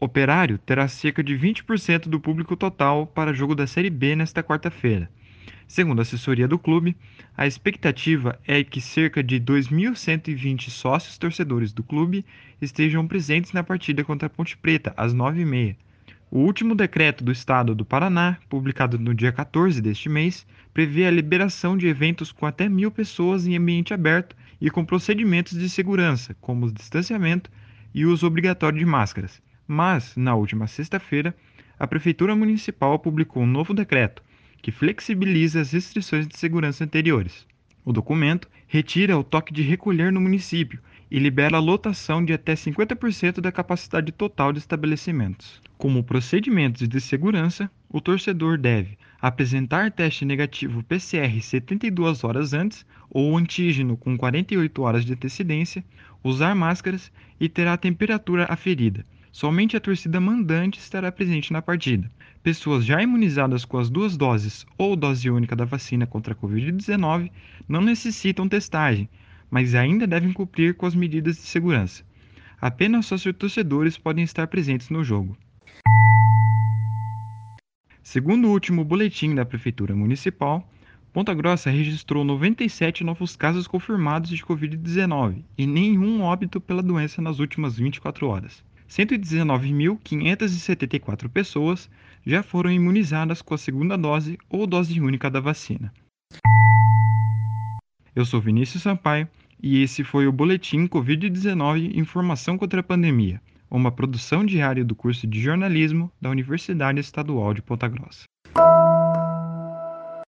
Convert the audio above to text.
Operário terá cerca de 20% do público total para jogo da Série B nesta quarta-feira. Segundo a assessoria do clube, a expectativa é que cerca de 2.120 sócios torcedores do clube estejam presentes na partida contra a Ponte Preta às 9h30. O último decreto do Estado do Paraná, publicado no dia 14 deste mês, prevê a liberação de eventos com até mil pessoas em ambiente aberto e com procedimentos de segurança, como o distanciamento e uso obrigatório de máscaras. Mas, na última sexta-feira, a Prefeitura Municipal publicou um novo decreto que flexibiliza as restrições de segurança anteriores. O documento retira o toque de recolher no município e libera a lotação de até 50% da capacidade total de estabelecimentos. Como procedimentos de segurança, o torcedor deve apresentar teste negativo PCR 72 horas antes ou antígeno com 48 horas de antecedência, usar máscaras e ter a temperatura aferida. Somente a torcida mandante estará presente na partida. Pessoas já imunizadas com as duas doses ou dose única da vacina contra a Covid-19 não necessitam testagem, mas ainda devem cumprir com as medidas de segurança. Apenas sócios torcedores podem estar presentes no jogo. Segundo o último boletim da Prefeitura Municipal, Ponta Grossa registrou 97 novos casos confirmados de Covid-19 e nenhum óbito pela doença nas últimas 24 horas. 119.574 pessoas já foram imunizadas com a segunda dose ou dose única da vacina. Eu sou Vinícius Sampaio e esse foi o Boletim Covid-19 Informação contra a Pandemia, uma produção diária do curso de jornalismo da Universidade Estadual de Ponta Grossa.